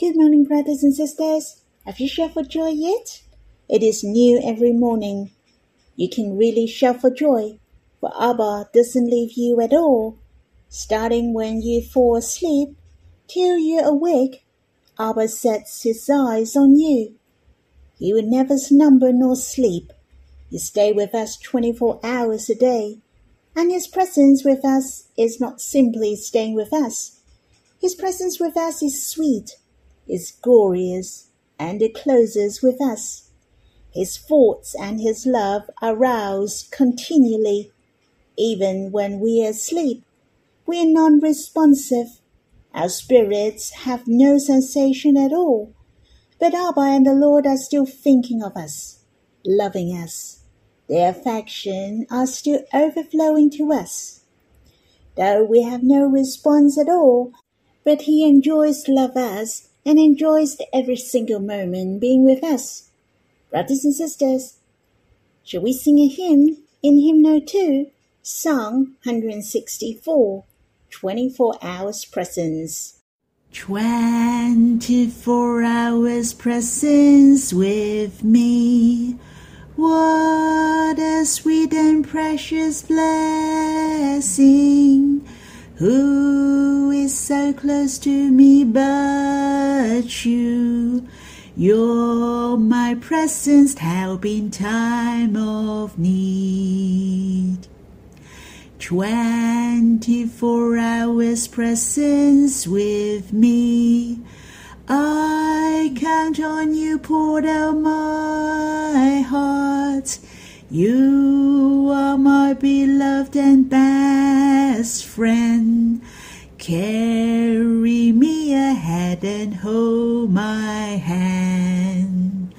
Good morning, brothers and sisters. Have you shout for joy yet? It is new every morning. You can really shout for joy, for Abba doesn't leave you at all. Starting when you fall asleep till you're awake, Abba sets his eyes on you. He will never slumber nor sleep. He stay with us 24 hours a day. And his presence with us is not simply staying with us. His presence with us is sweet, is glorious, and it closes with us. His thoughts and his love are roused continually. Even when we are asleep, we are non-responsive. Our spirits have no sensation at all but Abba and the Lord are still thinking of us, loving us. Their affection are still overflowing to us. Though we have no response at all, but He enjoys love us and enjoys every single moment being with us. Brothers and sisters, shall we sing a hymn in hymnal 2, Song 164, 24 Hours Presence? Twenty-four hours presence with me. What a sweet and precious blessing. Who is so close to me but you? You're my presence help in time of need. Twenty-four hours presence with me. I count on you, poured out my heart. You are my beloved and best friend. Carry me ahead and hold my hand.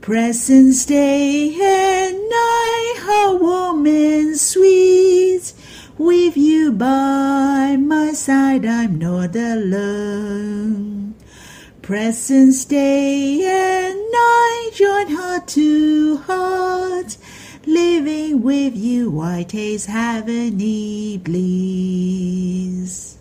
Presence day and night, how warm sweet. With you by my side, I'm not alone. Presence day and night, join heart to heart. Living with you, I taste heavenly bliss.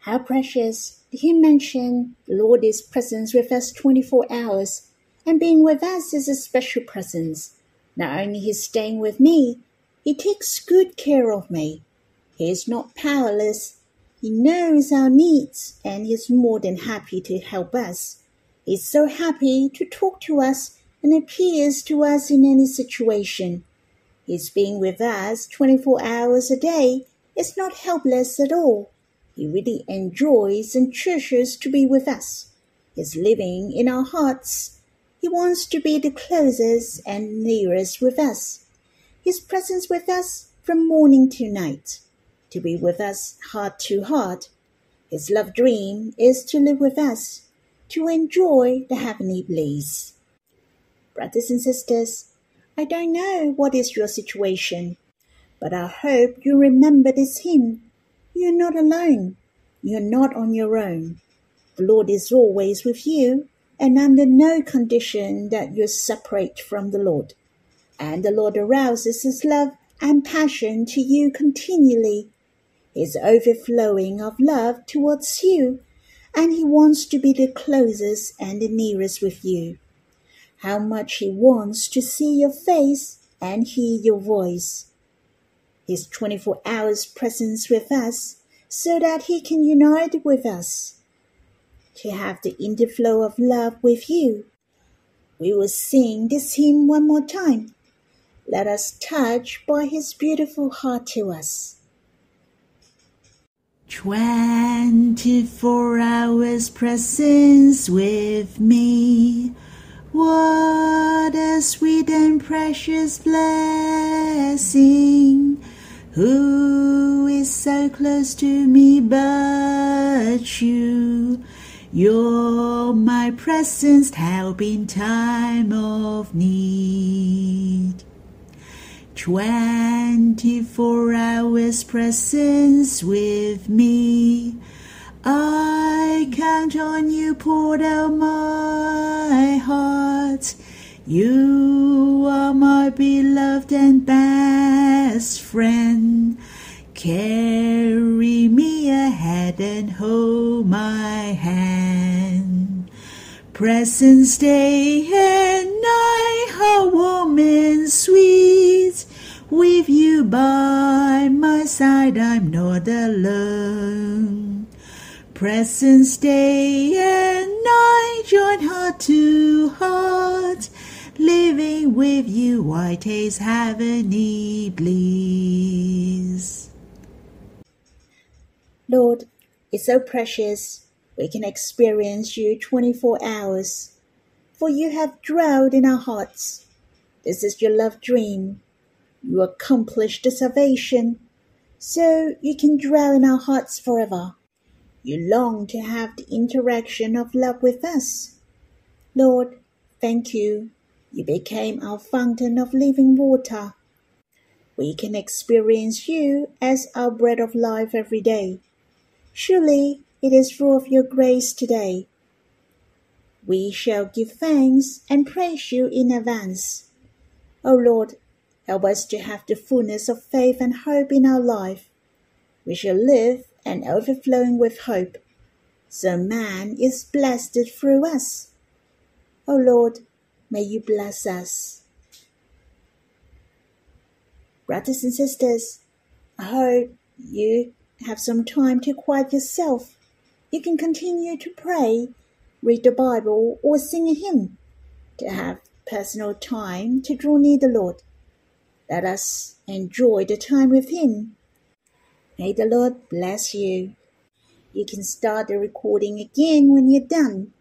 How precious! Did he mention the Lord is present with us 24 hours, and being with us is a special presence. Not only He's staying with me, He takes good care of me. He is not powerless. He knows our needs, and He's more than happy to help us. He's so happy to talk to us and appears to us in any situation. His being with us 24 hours a day is not helpless at all. He really enjoys and treasures to be with us. He's living in our hearts. He wants to be the closest and nearest with us. His presence with us from morning to night. To be with us heart to heart. His love dream is to live with us, to enjoy the heavenly bliss. Brothers and sisters, I don't know what is your situation, but I hope you remember this hymn you're not alone. You're not on your own. The Lord is always with you, and under no condition that you separate from the Lord. And the Lord arouses his love and passion to you continually. His overflowing of love towards you, and he wants to be the closest and the nearest with you. How much he wants to see your face and hear your voice his 24 hours presence with us so that he can unite with us to have the interflow of love with you. We will sing this hymn one more time. Let us touch by his beautiful heart to us. Twenty-four hours presence with me. What a sweet and precious blessing. Who is so close to me but you? You're my presence help in time of need. Twenty-four hours presence with me. I count on you, poured out my heart. You are my beloved and best friend. Carry me ahead and hold my hand. Presence day and night, oh, how warm and sweet. With you by my side, I'm not alone. Presence day and night, join heart to heart. Living with you, I taste heavenly bliss. Lord, it's so precious we can experience you 24 hours, for you have dwelled in our hearts. This is your love dream. You accomplished the salvation, so you can dwell in our hearts forever. You long to have the interaction of love with us. Lord, thank you. You became our fountain of living water. We can experience you as our bread of life every day. Surely it is full of your grace today. We shall give thanks and praise you in advance. O Lord, help us to have the fullness of faith and hope in our life. We shall live and overflowing with hope. So man is blessed through us. O Lord, may you bless us. Brothers and sisters, I hope you have some time to quiet yourself. You can continue to pray, read the Bible, or sing a hymn to have personal time to draw near the Lord. Let us enjoy the time with Him May the Lord bless you. You can start the recording again when you're done.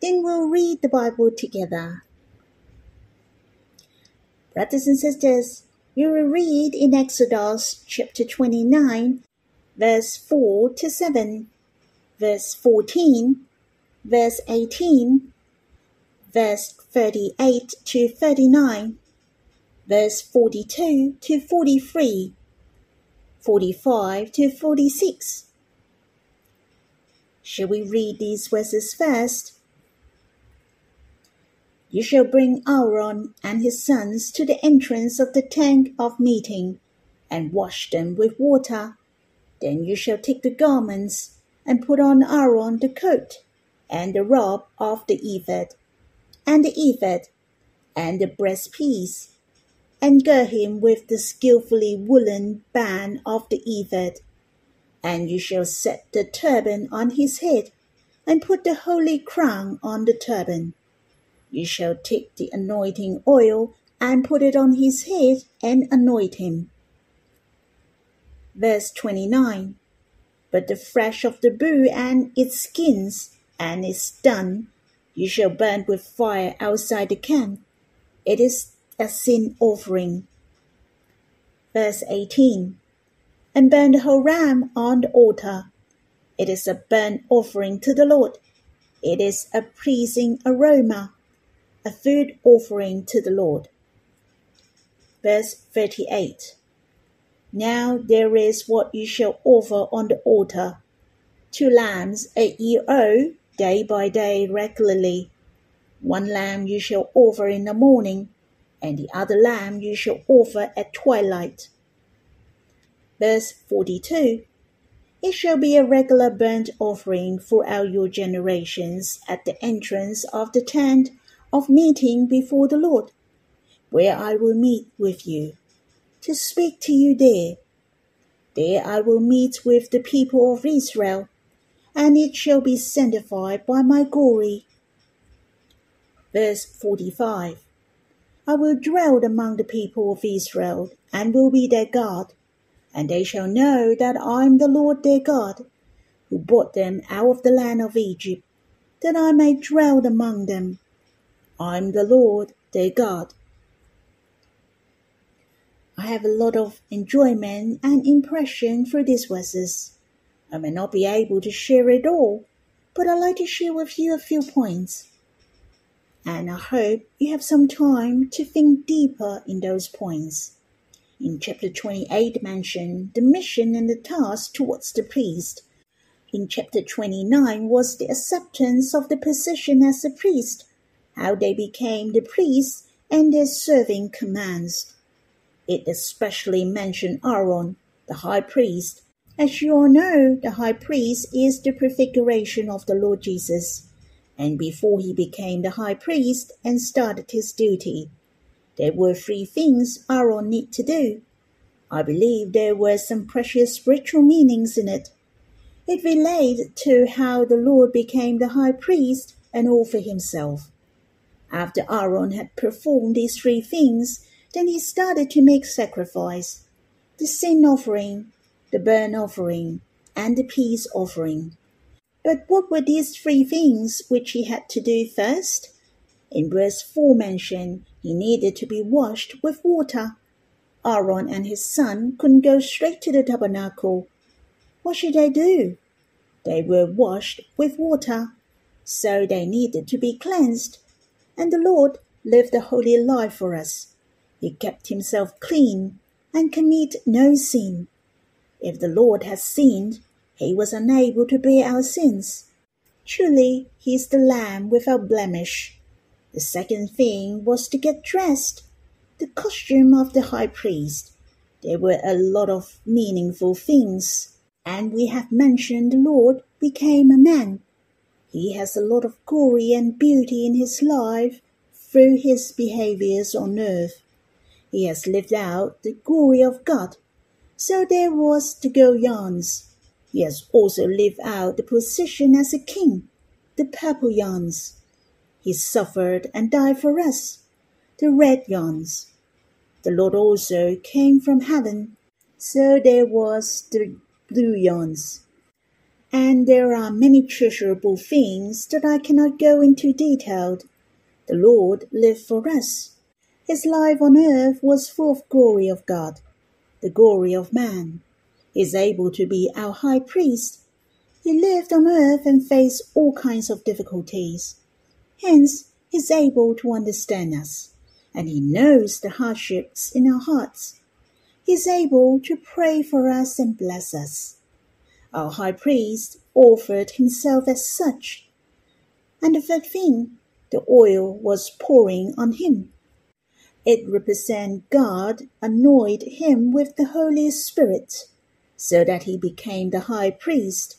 Then we'll read the Bible together. Brothers and sisters, we will read in Exodus chapter 29, verse 4 to 7, verse 14, verse 18, verse 38 to 39, verse 42 to 43 45 to 46. Shall we read these verses first? You shall bring Aaron and his sons to the entrance of the tent of meeting, and wash them with water. Then you shall take the garments, and put on Aaron the coat, and the robe of the ephod, and the ephod, and the breastpiece, and gird him with the skilfully woolen band of the ephod. And you shall set the turban on his head, and put the holy crown on the turban. You shall take the anointing oil and put it on his head and anoint him. Verse 29 But the flesh of the bull and its skins and its dung you shall burn with fire outside the camp. It is a sin offering. Verse 18 And burn the whole ram on the altar. It is a burnt offering to the Lord. It is a pleasing aroma, a food offering to the Lord. Verse 38 Now there is what you shall offer on the altar two lambs a year old, day by day regularly. One lamb you shall offer in the morning, and the other lamb you shall offer at twilight. Verse 42 It shall be a regular burnt offering throughout your generations at the entrance of the tent of meeting before the Lord, where I will meet with you, to speak to you there. There I will meet with the people of Israel, and it shall be sanctified by my glory. Verse 45 I will dwell among the people of Israel, and will be their God. And they shall know that I am the Lord their God, who brought them out of the land of Egypt, that I may dwell among them. I am the Lord their God. I have a lot of enjoyment and impression through these verses. I may not be able to share it all, but I'd like to share with you a few points and I hope you have some time to think deeper in those points. In chapter 28 mentioned the mission and the task towards the priest. In chapter 29 was the acceptance of the position as a priest, how they became the priests and their serving commands. It especially mentioned Aaron, the high priest, As you all know, the high priest is the prefiguration of the Lord Jesus. And before he became the high priest and started his duty, there were three things Aaron need to do. I believe there were some precious spiritual meanings in it. It related to how the Lord became the high priest and offered himself. After Aaron had performed these three things, then he started to make sacrifice the sin offering, the burnt offering, and the peace offering. But what were these three things which he had to do first? In verse 4 mentioned, he needed to be washed with water. Aaron and his son couldn't go straight to the tabernacle. What should they do? They were washed with water, so they needed to be cleansed. And the Lord lived a holy life for us. He kept himself clean and commit no sin. If the Lord has sinned, he was unable to bear our sins. Truly, he is the Lamb without blemish. The second thing was to get dressed, the costume of the high priest. There were a lot of meaningful things, and we have mentioned the Lord became a man. He has a lot of glory and beauty in his life through his behaviors on earth. He has lived out the glory of God so there was the Goyans. He has also lived out the position as a king, the purple Yans. He suffered and died for us, the red Yans. The Lord also came from heaven, so there was the blue Yans. And there are many treasurable things that I cannot go into detail. The Lord lived for us. His life on earth was full of glory of God the glory of man, is able to be our high priest. He lived on earth and faced all kinds of difficulties. Hence, he is able to understand us, and he knows the hardships in our hearts. He is able to pray for us and bless us. Our high priest offered himself as such. And the third thing, the oil was pouring on him. It represents God anointed him with the Holy Spirit, so that he became the high priest.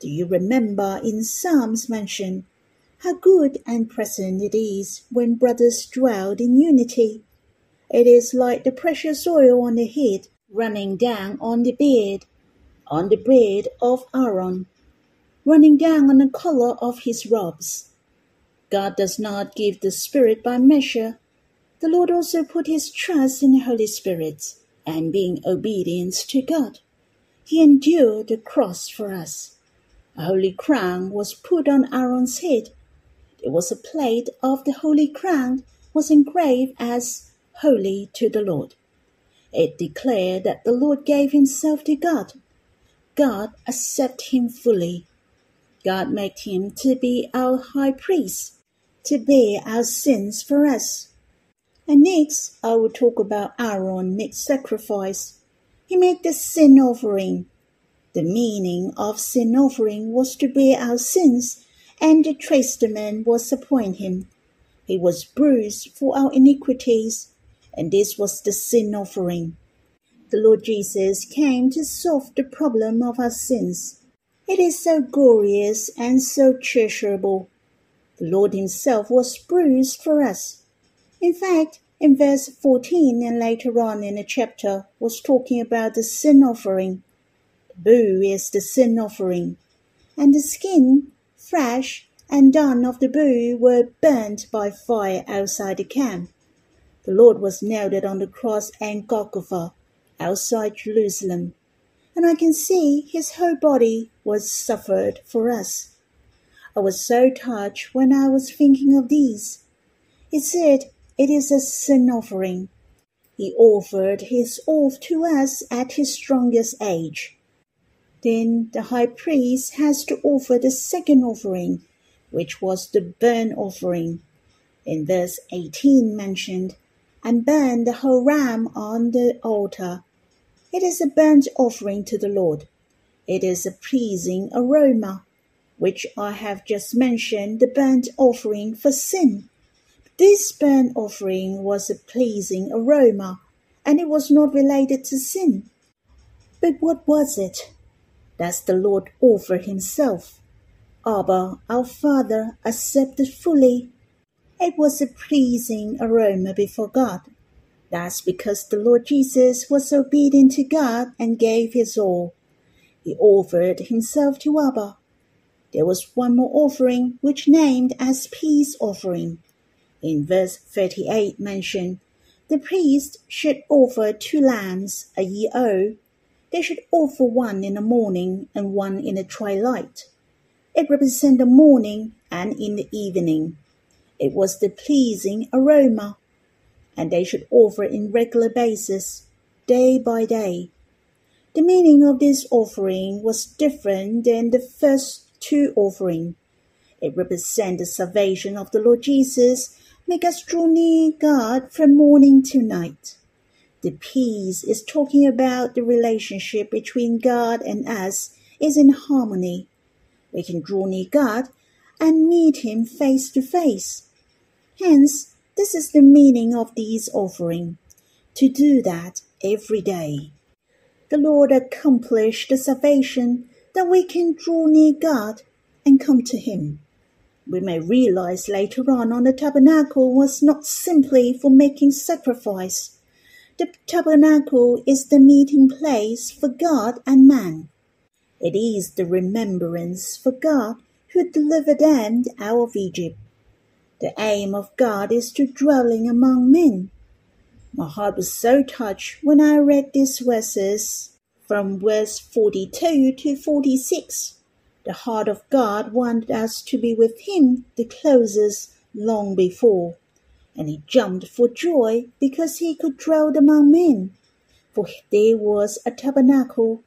Do you remember in Psalms mention how good and pleasant it is when brothers dwell in unity? It is like the precious oil on the head running down on the beard, on the beard of Aaron, running down on the collar of his robes. God does not give the Spirit by measure the Lord also put his trust in the Holy Spirit, and being obedient to God, he endured the cross for us. A holy crown was put on Aaron's head. There was a plate of the holy crown was engraved as holy to the Lord. It declared that the Lord gave himself to God. God accepted him fully. God made him to be our high priest, to bear our sins for us. And next, I will talk about Aaron next sacrifice. He made the sin offering. The meaning of sin offering was to bear our sins, and the testament was upon him. He was bruised for our iniquities, and this was the sin offering. The Lord Jesus came to solve the problem of our sins. It is so glorious and so treasurable. The Lord Himself was bruised for us in fact, in verse 14 and later on in the chapter was talking about the sin offering. The bull is the sin offering, and the skin, flesh, and done of the bull were burnt by fire outside the camp. The Lord was nailed on the cross and Golgotha, outside Jerusalem, and I can see his whole body was suffered for us. I was so touched when I was thinking of these. It said it is a sin offering. He offered his oath to us at his strongest age. Then the high priest has to offer the second offering, which was the burnt offering. In verse 18 mentioned, and burn the whole ram on the altar. It is a burnt offering to the Lord. It is a pleasing aroma, which I have just mentioned the burnt offering for sin. This burnt offering was a pleasing aroma, and it was not related to sin. But what was it? that the Lord offered himself. Abba, our Father, accepted fully. It was a pleasing aroma before God. That's because the Lord Jesus was obedient to God and gave his all. He offered himself to Abba. There was one more offering which named as peace offering. In verse 38 mention the priest should offer two lambs a year old. They should offer one in the morning and one in the twilight. It represents the morning and in the evening. It was the pleasing aroma, and they should offer in regular basis, day by day. The meaning of this offering was different than the first two offerings. It represents the salvation of the Lord Jesus, make us draw near God from morning to night. The peace is talking about the relationship between God and us is in harmony we can draw near God and meet Him face to face. Hence, this is the meaning of these offering, to do that every day. The Lord accomplished the salvation that we can draw near God and come to Him. We may realize later on on the tabernacle was not simply for making sacrifice. The tabernacle is the meeting place for God and man. It is the remembrance for God who delivered them out of Egypt. The aim of God is to dwelling among men. My heart was so touched when I read these verses from verse 42 to 46. The heart of God wanted us to be with Him the closest long before, and he jumped for joy because he could dwell among men. For there was a tabernacle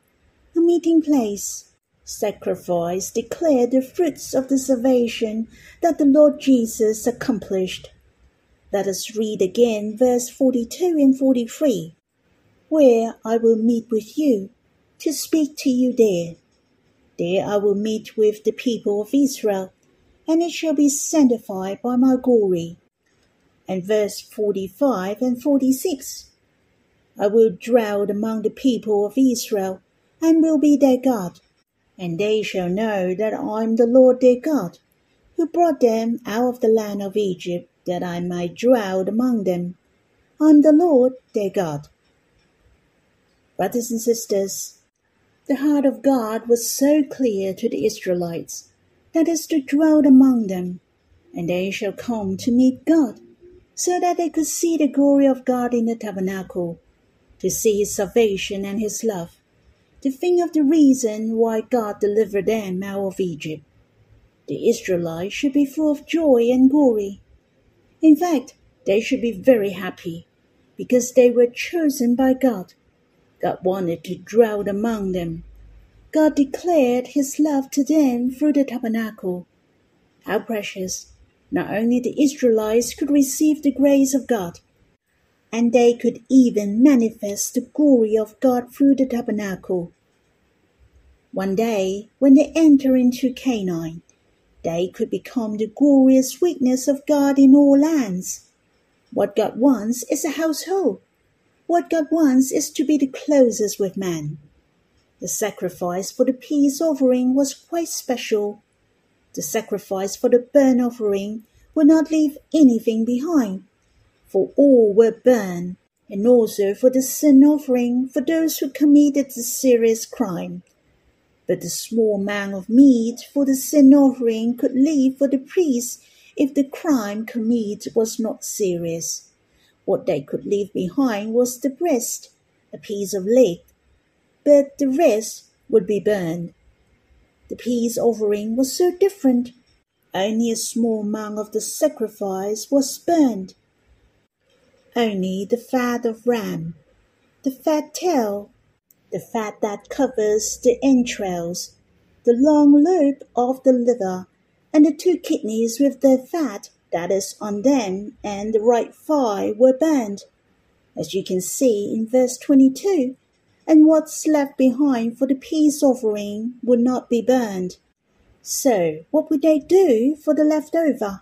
a meeting place. Sacrifice declared the fruits of the salvation that the Lord Jesus accomplished. Let us read again verse 42 and 43. Where I will meet with you, to speak to you there. There I will meet with the people of Israel, and it shall be sanctified by my glory. And verse 45 and 46. I will dwell among the people of Israel, and will be their God. And they shall know that I am the Lord their God, who brought them out of the land of Egypt, that I might dwell among them. I am the Lord their God. Brothers and sisters, the heart of God was so clear to the Israelites that is to dwell among them, and they shall come to meet God, so that they could see the glory of God in the tabernacle, to see his salvation and his love to think of the reason why God delivered them out of Egypt. The Israelites should be full of joy and glory. In fact, they should be very happy because they were chosen by God. God wanted to dwell among them. God declared his love to them through the tabernacle. How precious! Not only the Israelites could receive the grace of God, and they could even manifest the glory of God through the tabernacle. One day, when they enter into Canaan, they could become the glorious witness of God in all lands. What God wants is a household. What God wants is to be the closest with man. The sacrifice for the peace offering was quite special. The sacrifice for the burnt offering would not leave anything behind for all were burned, and also for the sin offering for those who committed a serious crime. But the small amount of meat for the sin offering could leave for the priest if the crime committed was not serious. What they could leave behind was the breast, a piece of leg, but the rest would be burned. The peace offering was so different. Only a small amount of the sacrifice was burned only the fat of ram, the fat tail, the fat that covers the entrails, the long lobe of the liver, and the two kidneys with their fat that is on them and the right thigh were burned, as you can see in verse 22, and what's left behind for the peace offering would not be burned. So, what would they do for the leftover?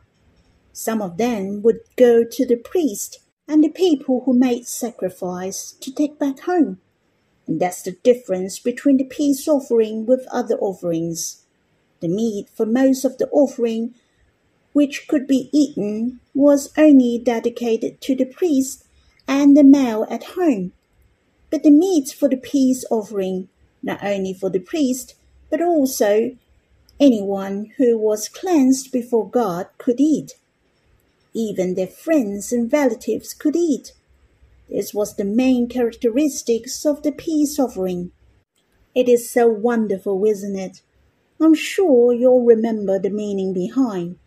Some of them would go to the priest and the people who made sacrifice to take back home. And that's the difference between the peace offering with other offerings. The meat for most of the offering, which could be eaten, was only dedicated to the priest and the male at home. But the meat for the peace offering, not only for the priest, but also anyone who was cleansed before God could eat. Even their friends and relatives could eat. This was the main characteristics of the peace offering. It is so wonderful, isn't it? I'm sure you'll remember the meaning behind.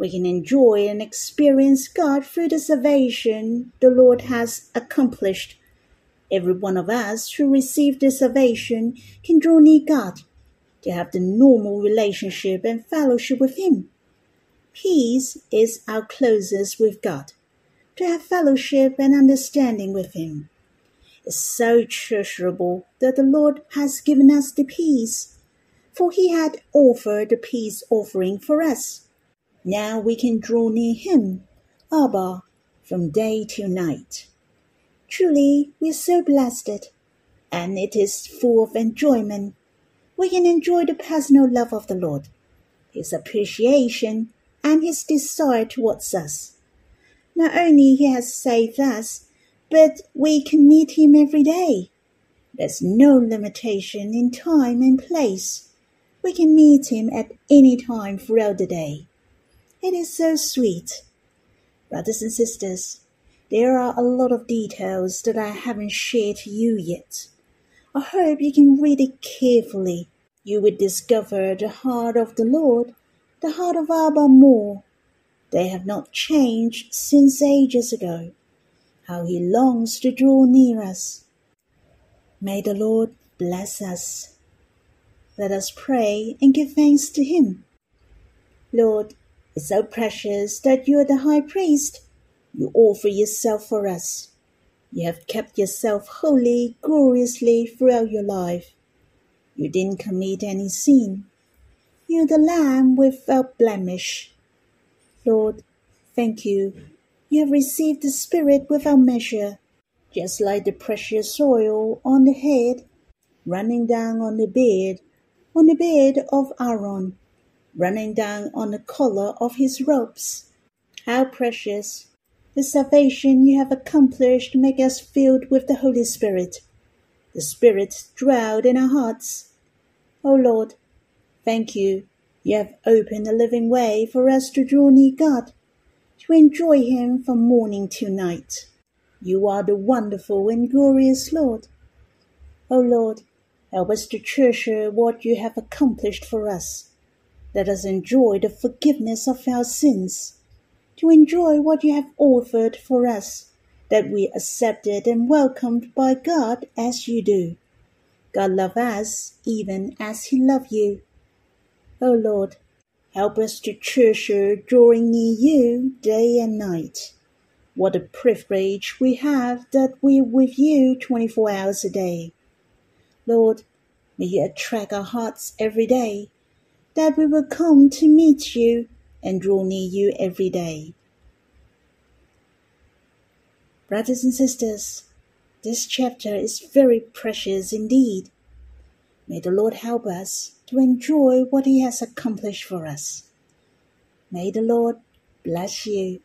We can enjoy and experience God through the salvation the Lord has accomplished. Every one of us who received this salvation can draw near God to have the normal relationship and fellowship with Him. Peace is our closest with God, to have fellowship and understanding with Him. It's so treasurable that the Lord has given us the peace, for He had offered the peace offering for us. Now we can draw near Him, Abba, from day to night. Truly, we are so blessed, and it is full of enjoyment. We can enjoy the personal love of the Lord, His appreciation, and his desire towards us. Not only he has saved us, but we can meet him every day. There's no limitation in time and place. We can meet him at any time throughout the day. It is so sweet. Brothers and sisters, there are a lot of details that I haven't shared to you yet. I hope you can read it carefully. You will discover the heart of the Lord the heart of Abba more. They have not changed since ages ago. How he longs to draw near us. May the Lord bless us. Let us pray and give thanks to him. Lord, so precious that you are the high priest. You offer yourself for us. You have kept yourself holy, gloriously throughout your life. You didn't commit any sin you are the Lamb without blemish. Lord, thank you. You have received the Spirit without measure, just like the precious oil on the head, running down on the beard, on the beard of Aaron, running down on the collar of his robes. How precious! The salvation you have accomplished make us filled with the Holy Spirit. The Spirit dwelled in our hearts. O Lord, Thank you. You have opened a living way for us to draw near God, to enjoy Him from morning to night. You are the wonderful and glorious Lord. O Lord, help us to treasure what you have accomplished for us. Let us enjoy the forgiveness of our sins, to enjoy what you have offered for us, that we accepted and welcomed by God as you do. God love us even as He loved you. O Lord, help us to treasure drawing near you day and night. What a privilege we have that we're with you 24 hours a day. Lord, may you attract our hearts every day, that we will come to meet you and draw near you every day. Brothers and sisters, this chapter is very precious indeed. May the Lord help us to enjoy what He has accomplished for us. May the Lord bless you.